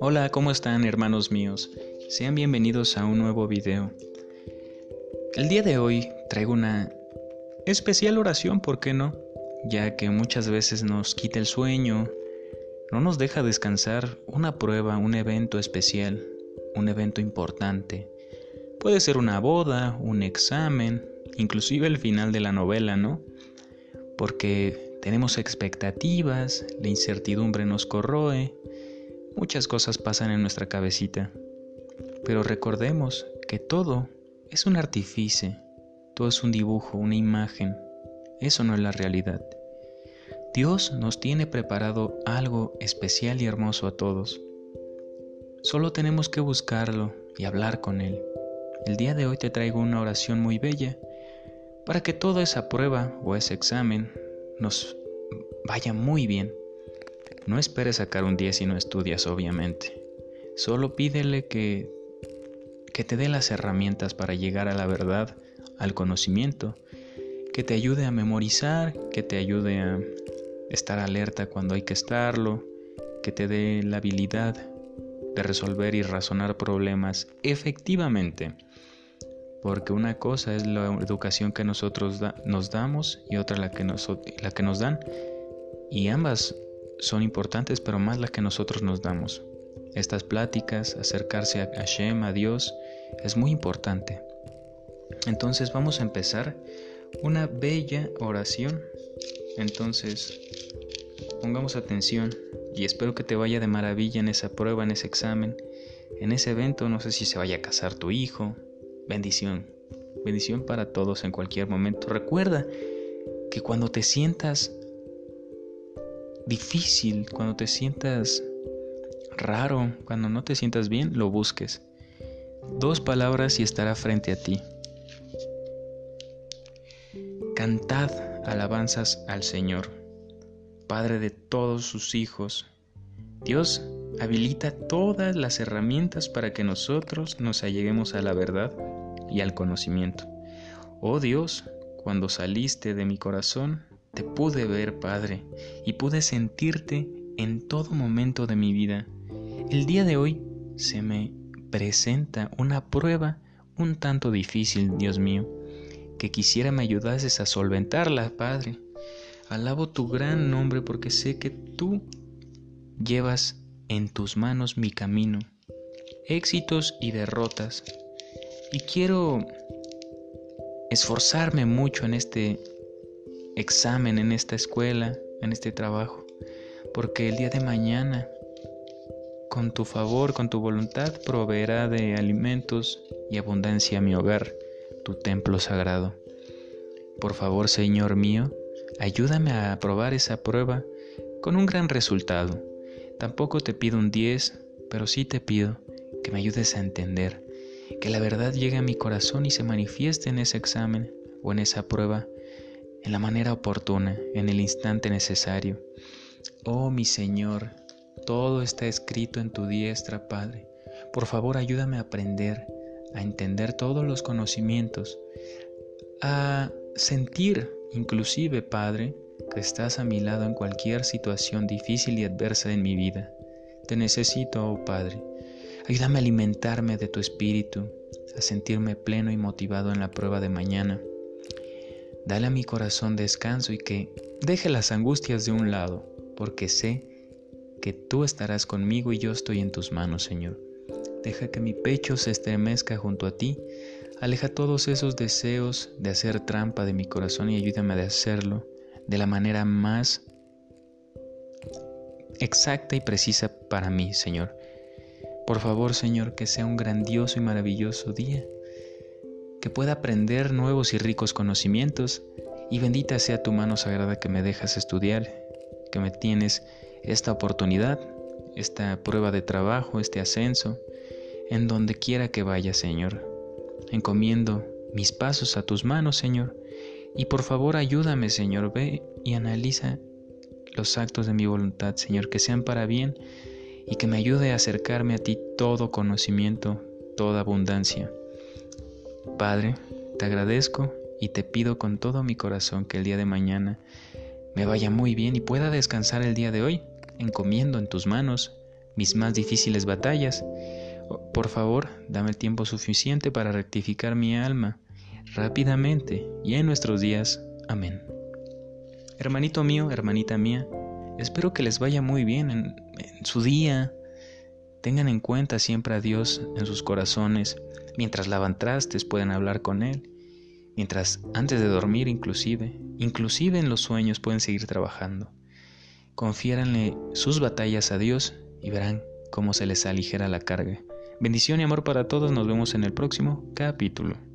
Hola, ¿cómo están hermanos míos? Sean bienvenidos a un nuevo video. El día de hoy traigo una especial oración, ¿por qué no? Ya que muchas veces nos quita el sueño, no nos deja descansar una prueba, un evento especial, un evento importante. Puede ser una boda, un examen, inclusive el final de la novela, ¿no? Porque tenemos expectativas, la incertidumbre nos corroe, muchas cosas pasan en nuestra cabecita. Pero recordemos que todo es un artificio, todo es un dibujo, una imagen. Eso no es la realidad. Dios nos tiene preparado algo especial y hermoso a todos. Solo tenemos que buscarlo y hablar con Él. El día de hoy te traigo una oración muy bella para que toda esa prueba o ese examen nos vaya muy bien. No esperes sacar un 10 si no estudias, obviamente. Solo pídele que, que te dé las herramientas para llegar a la verdad, al conocimiento, que te ayude a memorizar, que te ayude a estar alerta cuando hay que estarlo, que te dé la habilidad de resolver y razonar problemas efectivamente. Porque una cosa es la educación que nosotros nos damos y otra la que, la que nos dan. Y ambas son importantes, pero más la que nosotros nos damos. Estas pláticas, acercarse a Hashem, a Dios, es muy importante. Entonces vamos a empezar una bella oración. Entonces, pongamos atención y espero que te vaya de maravilla en esa prueba, en ese examen, en ese evento. No sé si se vaya a casar tu hijo. Bendición. Bendición para todos en cualquier momento. Recuerda que cuando te sientas difícil, cuando te sientas raro, cuando no te sientas bien, lo busques. Dos palabras y estará frente a ti. Cantad alabanzas al Señor, Padre de todos sus hijos. Dios habilita todas las herramientas para que nosotros nos alleguemos a la verdad y al conocimiento. Oh Dios, cuando saliste de mi corazón, te pude ver, Padre, y pude sentirte en todo momento de mi vida. El día de hoy se me presenta una prueba un tanto difícil, Dios mío, que quisiera me ayudases a solventarla, Padre. Alabo tu gran nombre porque sé que tú llevas en tus manos mi camino, éxitos y derrotas. Y quiero esforzarme mucho en este examen, en esta escuela, en este trabajo, porque el día de mañana, con tu favor, con tu voluntad, proveerá de alimentos y abundancia a mi hogar, tu templo sagrado. Por favor, Señor mío, ayúdame a aprobar esa prueba con un gran resultado. Tampoco te pido un 10, pero sí te pido que me ayudes a entender, que la verdad llegue a mi corazón y se manifieste en ese examen o en esa prueba en la manera oportuna, en el instante necesario. Oh mi Señor, todo está escrito en tu diestra, Padre. Por favor, ayúdame a aprender, a entender todos los conocimientos, a sentir inclusive, Padre, que estás a mi lado en cualquier situación difícil y adversa en mi vida. Te necesito, oh Padre. Ayúdame a alimentarme de tu espíritu, a sentirme pleno y motivado en la prueba de mañana. Dale a mi corazón descanso y que deje las angustias de un lado, porque sé que tú estarás conmigo y yo estoy en tus manos, Señor. Deja que mi pecho se estremezca junto a ti. Aleja todos esos deseos de hacer trampa de mi corazón y ayúdame a hacerlo de la manera más exacta y precisa para mí, Señor. Por favor, Señor, que sea un grandioso y maravilloso día que pueda aprender nuevos y ricos conocimientos, y bendita sea tu mano sagrada que me dejas estudiar, que me tienes esta oportunidad, esta prueba de trabajo, este ascenso, en donde quiera que vaya, Señor. Encomiendo mis pasos a tus manos, Señor, y por favor ayúdame, Señor, ve y analiza los actos de mi voluntad, Señor, que sean para bien y que me ayude a acercarme a ti todo conocimiento, toda abundancia. Padre, te agradezco y te pido con todo mi corazón que el día de mañana me vaya muy bien y pueda descansar el día de hoy, encomiendo en tus manos mis más difíciles batallas. Por favor, dame el tiempo suficiente para rectificar mi alma rápidamente y en nuestros días. Amén. Hermanito mío, hermanita mía, espero que les vaya muy bien en, su día. Tengan en cuenta siempre a Dios en sus corazones. Mientras lavan trastes pueden hablar con Él. Mientras antes de dormir inclusive, inclusive en los sueños pueden seguir trabajando. Confiéranle sus batallas a Dios y verán cómo se les aligera la carga. Bendición y amor para todos, nos vemos en el próximo capítulo.